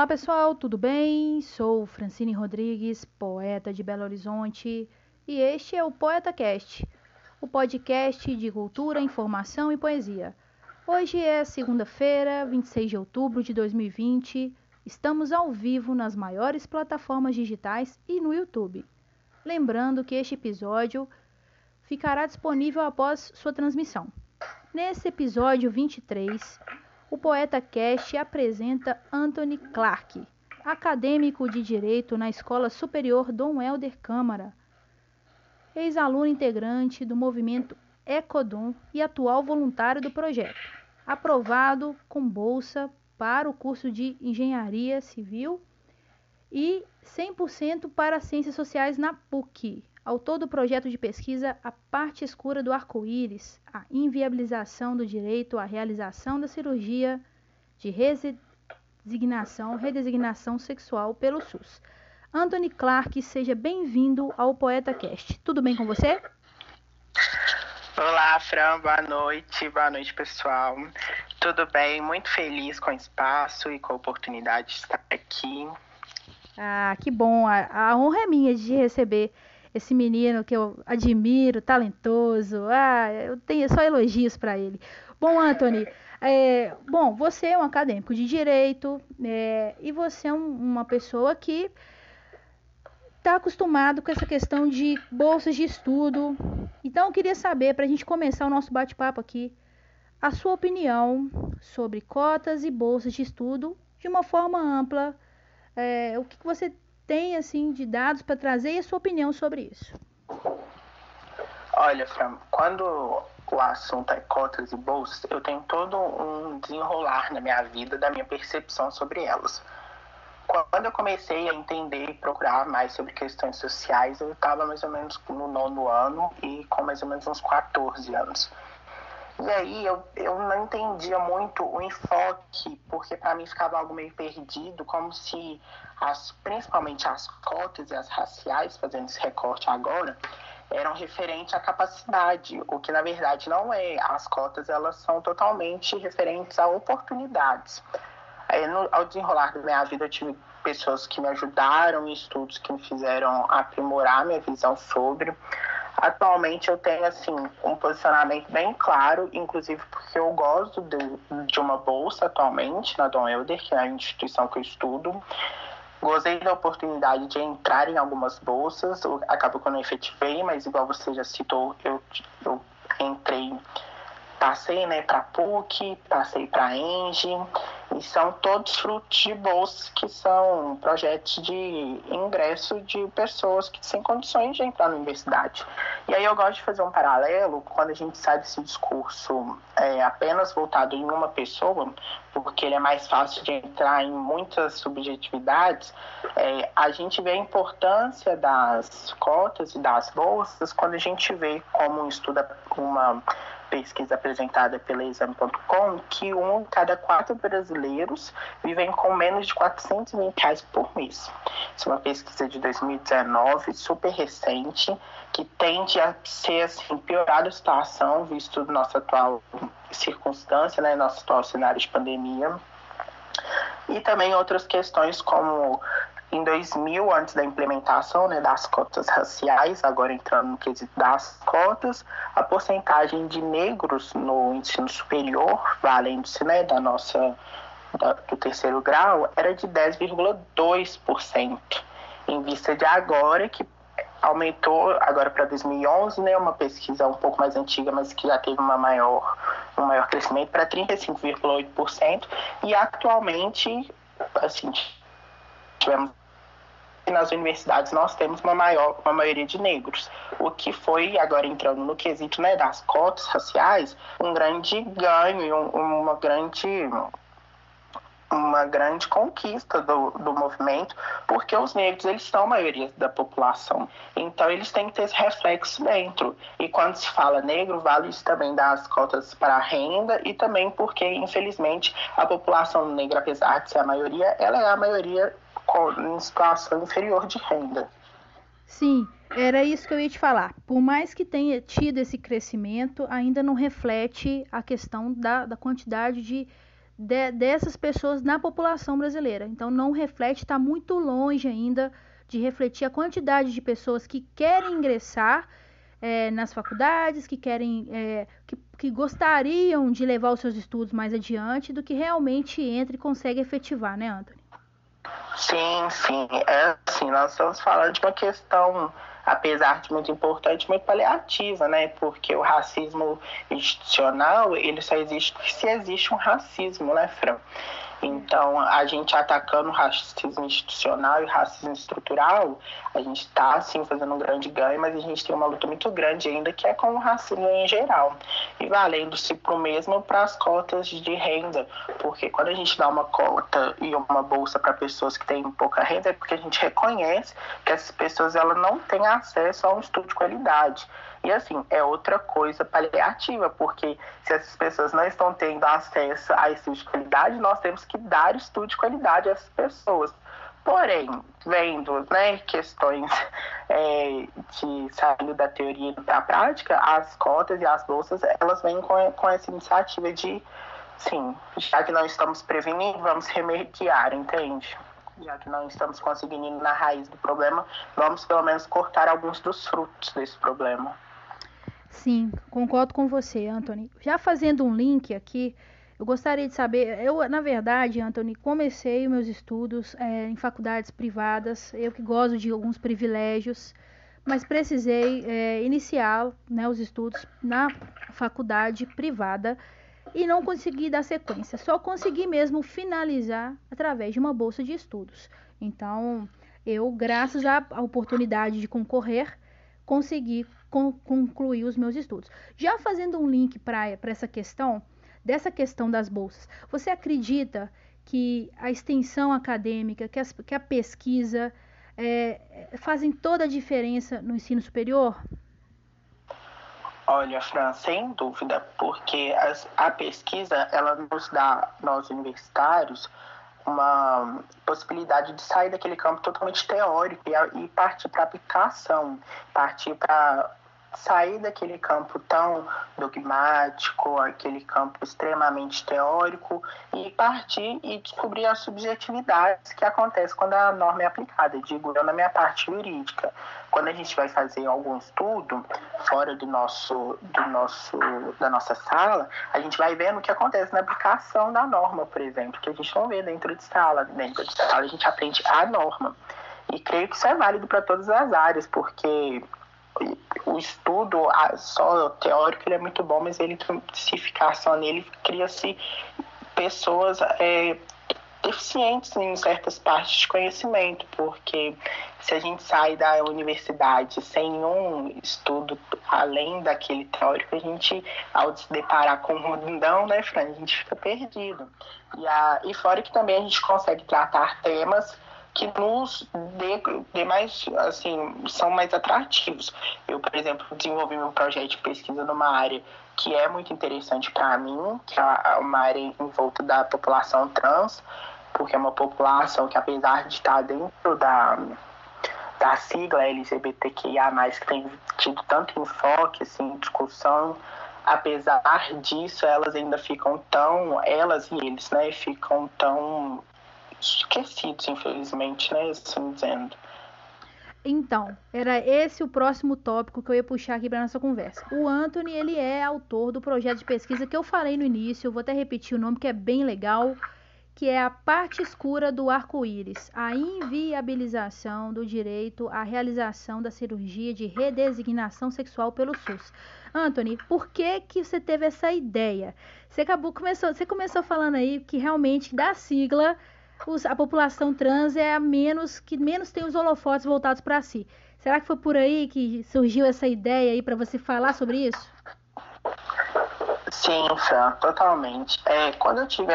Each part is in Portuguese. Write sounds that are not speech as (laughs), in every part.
Olá pessoal, tudo bem? Sou Francine Rodrigues, poeta de Belo Horizonte, e este é o Poeta Cast, o podcast de cultura, informação e poesia. Hoje é segunda-feira, 26 de outubro de 2020. Estamos ao vivo nas maiores plataformas digitais e no YouTube. Lembrando que este episódio ficará disponível após sua transmissão. Nesse episódio 23, o Poeta Cast apresenta Anthony Clark, acadêmico de Direito na Escola Superior Dom Helder Câmara, ex-aluno integrante do movimento Ecodom e atual voluntário do projeto, aprovado com bolsa para o curso de Engenharia Civil e 100% para Ciências Sociais na PUC, autor do projeto de pesquisa A Parte Escura do Arco-Íris, a inviabilização do direito à realização da cirurgia de redesignação, redesignação sexual pelo SUS. Anthony Clark, seja bem-vindo ao Poeta Cast. Tudo bem com você? Olá, Fran, boa noite, boa noite, pessoal. Tudo bem? Muito feliz com o espaço e com a oportunidade de estar aqui. Ah, que bom! A, a honra é minha de receber esse menino que eu admiro, talentoso. Ah, eu tenho só elogios para ele. Bom, Anthony, (laughs) é, bom, você é um acadêmico de direito é, e você é um, uma pessoa que está acostumado com essa questão de bolsas de estudo. Então, eu queria saber, para a gente começar o nosso bate-papo aqui, a sua opinião sobre cotas e bolsas de estudo de uma forma ampla. É, o que, você tem assim de dados para trazer e a sua opinião sobre isso? Olha, Fran, quando o assunto é cotas e bolsas, eu tenho todo um desenrolar na minha vida da minha percepção sobre elas. Quando eu comecei a entender e procurar mais sobre questões sociais, eu estava mais ou menos no nono ano e com mais ou menos uns 14 anos. E aí eu, eu não entendia muito o enfoque, porque para mim ficava algo meio perdido, como se as, principalmente as cotas e as raciais, fazendo esse recorte agora, eram referentes à capacidade, o que na verdade não é. As cotas elas são totalmente referentes a oportunidades. Aí, no, ao desenrolar da minha vida, eu tive pessoas que me ajudaram, estudos que me fizeram aprimorar minha visão sobre. Atualmente eu tenho assim um posicionamento bem claro, inclusive porque eu gosto de, de uma bolsa atualmente na Dom Helder, que é a instituição que eu estudo. Gostei da oportunidade de entrar em algumas bolsas, acabou que eu não efetivei, mas igual você já citou, eu, eu entrei Passei né, para PUC, passei para ENGE, e são todos frutos de bolsas que são projetos de ingresso de pessoas que têm condições de entrar na universidade. E aí eu gosto de fazer um paralelo quando a gente sai desse discurso é, apenas voltado em uma pessoa, porque ele é mais fácil de entrar em muitas subjetividades, é, a gente vê a importância das cotas e das bolsas quando a gente vê como estuda uma pesquisa apresentada pela Exame.com que um em cada quatro brasileiros vivem com menos de 420 reais por mês. Isso é uma pesquisa de 2019, super recente, que tende a ser assim, piorada a situação, visto nossa atual circunstância, né, nosso atual cenário de pandemia. E também outras questões como em 2000, antes da implementação né, das cotas raciais, agora entrando no quesito das cotas, a porcentagem de negros no ensino superior, valendo-se né, da nossa do terceiro grau, era de 10,2%, em vista de agora que aumentou agora para 2011, né, uma pesquisa um pouco mais antiga, mas que já teve uma maior, um maior crescimento para 35,8%, e atualmente, assim, tivemos nas universidades nós temos uma maior uma maioria de negros, o que foi agora entrando no quesito né, das cotas raciais um grande ganho, um, uma grande uma grande conquista do, do movimento, porque os negros eles são a maioria da população. Então eles têm que ter esse reflexo dentro. E quando se fala negro, vale isso também das cotas para a renda e também porque, infelizmente, a população negra, apesar de ser a maioria, ela é a maioria em situação inferior de renda. Sim, era isso que eu ia te falar. Por mais que tenha tido esse crescimento, ainda não reflete a questão da, da quantidade de, de, dessas pessoas na população brasileira. Então, não reflete, está muito longe ainda de refletir a quantidade de pessoas que querem ingressar é, nas faculdades, que querem, é, que, que gostariam de levar os seus estudos mais adiante, do que realmente entra e consegue efetivar, né, Anthony? Sim, sim. É assim, nós estamos falando de uma questão, apesar de muito importante, muito paliativa, né? Porque o racismo institucional, ele só existe se existe um racismo, né, Fran? Então, a gente atacando racismo institucional e racismo estrutural, a gente está, sim, fazendo um grande ganho, mas a gente tem uma luta muito grande ainda, que é com o racismo em geral. E valendo-se para o mesmo para as cotas de renda, porque quando a gente dá uma cota e uma bolsa para pessoas que têm pouca renda, é porque a gente reconhece que essas pessoas elas não têm acesso a um estudo de qualidade. E assim, é outra coisa paliativa, porque se essas pessoas não estão tendo acesso a estudo de qualidade, nós temos que dar estudo de qualidade a essas pessoas. Porém, vendo né, questões (laughs) é, de sair da teoria para a prática, as cotas e as bolsas, elas vêm com, com essa iniciativa de, sim, já que não estamos prevenindo, vamos remediar, entende? Já que não estamos conseguindo ir na raiz do problema, vamos pelo menos cortar alguns dos frutos desse problema. Sim, concordo com você, Anthony. Já fazendo um link aqui, eu gostaria de saber, eu, na verdade, Anthony, comecei meus estudos é, em faculdades privadas, eu que gosto de alguns privilégios, mas precisei é, iniciar né, os estudos na faculdade privada e não consegui dar sequência, só consegui mesmo finalizar através de uma bolsa de estudos. Então, eu, graças à oportunidade de concorrer, consegui concluir os meus estudos. Já fazendo um link para essa questão, dessa questão das bolsas, você acredita que a extensão acadêmica, que, as, que a pesquisa é, fazem toda a diferença no ensino superior? Olha, Fran, sem dúvida, porque as, a pesquisa ela nos dá, nós universitários, uma possibilidade de sair daquele campo totalmente teórico e, e partir para aplicação, partir para sair daquele campo tão dogmático, aquele campo extremamente teórico e partir e descobrir as subjetividades que acontecem quando a norma é aplicada, digo eu na minha parte jurídica. Quando a gente vai fazer algum estudo fora do nosso, do nosso, da nossa sala, a gente vai vendo o que acontece na aplicação da norma, por exemplo, que a gente não vê dentro de sala. Dentro de sala a gente aprende a norma. E creio que isso é válido para todas as áreas, porque o estudo só teórico ele é muito bom, mas ele se ficar só nele cria-se pessoas é, deficientes em certas partes de conhecimento, porque se a gente sai da universidade sem um estudo além daquele teórico, a gente, ao se deparar com um rundão, né, Fran, a gente fica perdido. E, a, e fora que também a gente consegue tratar temas que nos dê, dê, mais, assim, são mais atrativos. Eu, por exemplo, desenvolvi meu projeto de pesquisa numa área que é muito interessante para mim, que é uma área em volta da população trans, porque é uma população que, apesar de estar dentro da, da sigla LGBTQIA+, que tem tido tanto enfoque, assim, discussão, apesar disso, elas ainda ficam tão, elas e eles, né, ficam tão esquecidos, infelizmente, né? Assim dizendo. Então, era esse o próximo tópico que eu ia puxar aqui para nossa conversa. O Anthony, ele é autor do projeto de pesquisa que eu falei no início, eu vou até repetir o nome que é bem legal, que é a parte escura do arco-íris, a inviabilização do direito à realização da cirurgia de redesignação sexual pelo SUS. Anthony, por que que você teve essa ideia? Você acabou começou, você começou falando aí que realmente da sigla os, a população trans é a menos que menos tem os holofotes voltados para si. Será que foi por aí que surgiu essa ideia aí para você falar sobre isso? Sim, Fran, totalmente. É, quando eu tive,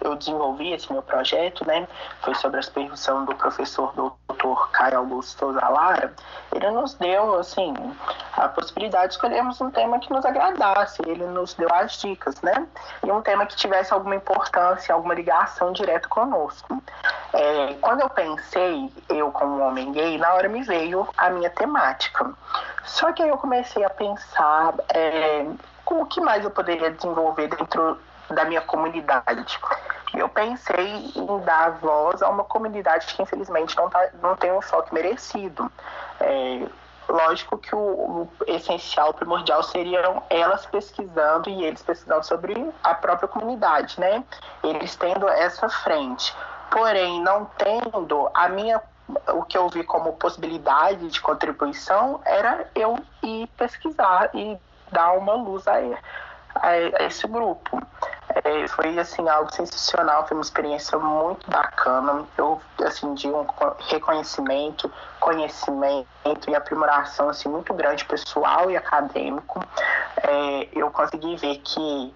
eu desenvolvi esse meu projeto, né, foi sobre a supervisão do professor doutor Caio Augusto Souza Lara, ele nos deu, assim, a possibilidade de escolhermos um tema que nos agradasse. Ele nos deu as dicas, né? E um tema que tivesse alguma importância, alguma ligação direta conosco. É, quando eu pensei, eu como homem gay, na hora me veio a minha temática. Só que aí eu comecei a pensar é, o que mais eu poderia desenvolver dentro da minha comunidade. Eu pensei em dar voz a uma comunidade que infelizmente não, tá, não tem um foco merecido. É, lógico que o, o, essencial, o primordial seriam elas pesquisando e eles pesquisando sobre a própria comunidade, né? Eles tendo essa frente. Porém, não tendo a minha o que eu vi como possibilidade de contribuição era eu ir pesquisar e dar uma luz a, a, a esse grupo. É, foi assim algo sensacional, foi uma experiência muito bacana. Eu assim de um reconhecimento, conhecimento e aprimoração assim muito grande pessoal e acadêmico. É, eu consegui ver que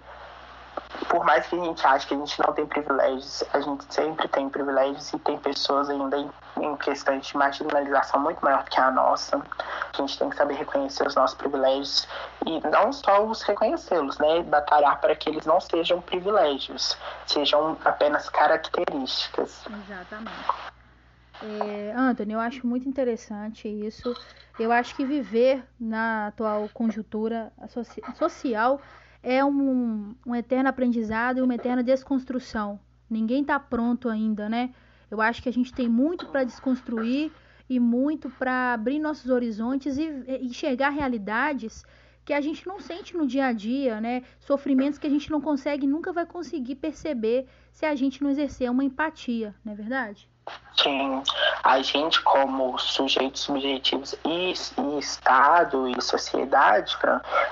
por mais que a gente ache que a gente não tem privilégios, a gente sempre tem privilégios e tem pessoas ainda em, em questões de marginalização muito maior que a nossa. A gente tem que saber reconhecer os nossos privilégios e não só os reconhecê-los, né? Batalhar para que eles não sejam privilégios, sejam apenas características. Exatamente. É, eu acho muito interessante isso. Eu acho que viver na atual conjuntura social é um, um eterno aprendizado e uma eterna desconstrução. Ninguém está pronto ainda, né? Eu acho que a gente tem muito para desconstruir e muito para abrir nossos horizontes e, e enxergar realidades que a gente não sente no dia a dia, né? Sofrimentos que a gente não consegue, nunca vai conseguir perceber se a gente não exercer uma empatia, não é verdade? Sim, a gente como sujeitos subjetivos e, e Estado e sociedade,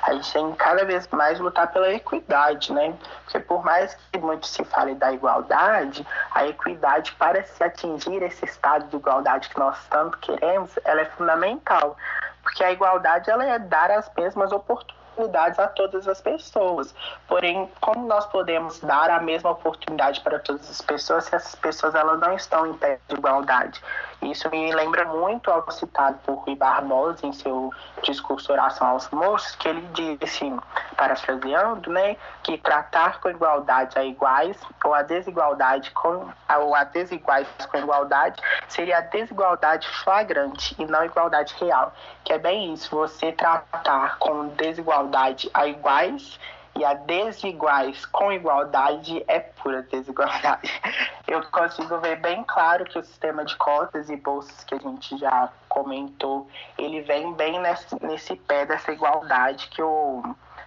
a gente tem cada vez mais lutar pela equidade, né? Porque por mais que muito se fale da igualdade, a equidade para se atingir esse estado de igualdade que nós tanto queremos, ela é fundamental. Porque a igualdade ela é dar as mesmas oportunidades a todas as pessoas. Porém, como nós podemos dar a mesma oportunidade para todas as pessoas se essas pessoas elas não estão em pé de igualdade? Isso me lembra muito ao citado por Rui Barbosa em seu discurso Oração aos Moços, que ele disse, parafraseando, né, que tratar com igualdade a iguais ou a desigualdade com ou a desiguais com igualdade seria a desigualdade flagrante e não igualdade real, que é bem isso, você tratar com desigualdade a iguais e a desiguais com igualdade é pura desigualdade. (laughs) Eu consigo ver bem claro que o sistema de cotas e bolsas que a gente já comentou, ele vem bem nesse, nesse pé dessa igualdade que o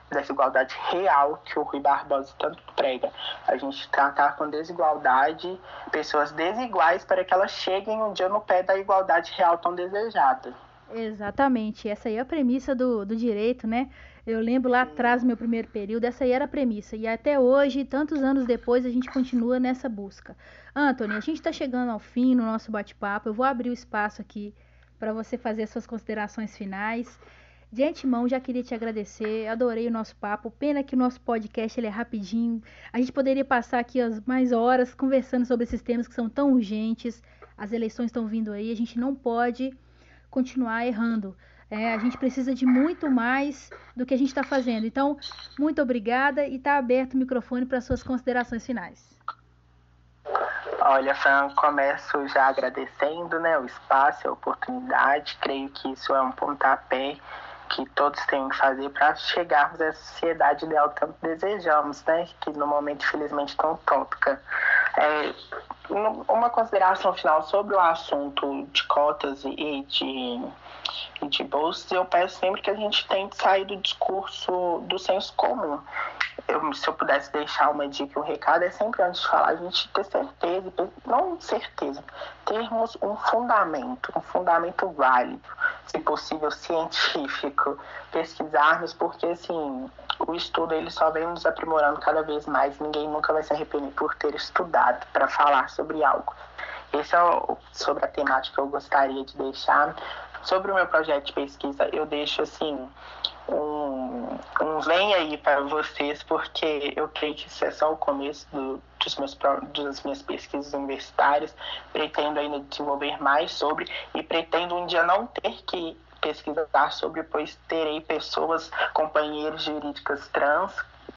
dessa igualdade real que o Rui Barbosa tanto prega. A gente tratar com desigualdade pessoas desiguais para que elas cheguem um dia no pé da igualdade real tão desejada. Exatamente, essa aí é a premissa do, do direito, né? Eu lembro lá atrás, meu primeiro período, essa aí era a premissa. E até hoje, tantos anos depois, a gente continua nessa busca. Anthony, a gente está chegando ao fim no nosso bate-papo. Eu vou abrir o espaço aqui para você fazer suas considerações finais. De antemão, já queria te agradecer, adorei o nosso papo. Pena que o nosso podcast ele é rapidinho. A gente poderia passar aqui as mais horas conversando sobre esses temas que são tão urgentes. As eleições estão vindo aí, a gente não pode continuar errando. É, a gente precisa de muito mais do que a gente está fazendo. Então, muito obrigada e está aberto o microfone para suas considerações finais. Olha, Fran, começo já agradecendo né, o espaço, a oportunidade. Creio que isso é um pontapé que todos têm que fazer para chegarmos à sociedade ideal tanto desejamos, né? Que no momento, infelizmente, tão utópica. É, uma consideração final sobre o assunto de cotas e de e de bolsas, eu peço sempre que a gente tente sair do discurso do senso comum. Eu, se eu pudesse deixar uma dica, um recado, é sempre antes de falar, a gente ter certeza, não certeza, termos um fundamento, um fundamento válido, se possível científico, pesquisarmos, porque assim, o estudo ele só vem nos aprimorando cada vez mais, ninguém nunca vai se arrepender por ter estudado para falar sobre algo. Esse é o, sobre a temática que eu gostaria de deixar. Sobre o meu projeto de pesquisa, eu deixo assim um, um vem aí para vocês, porque eu creio que isso é só o começo do, dos meus, das minhas pesquisas universitárias. Pretendo ainda desenvolver mais sobre e pretendo um dia não ter que pesquisar sobre, pois terei pessoas, companheiros jurídicas trans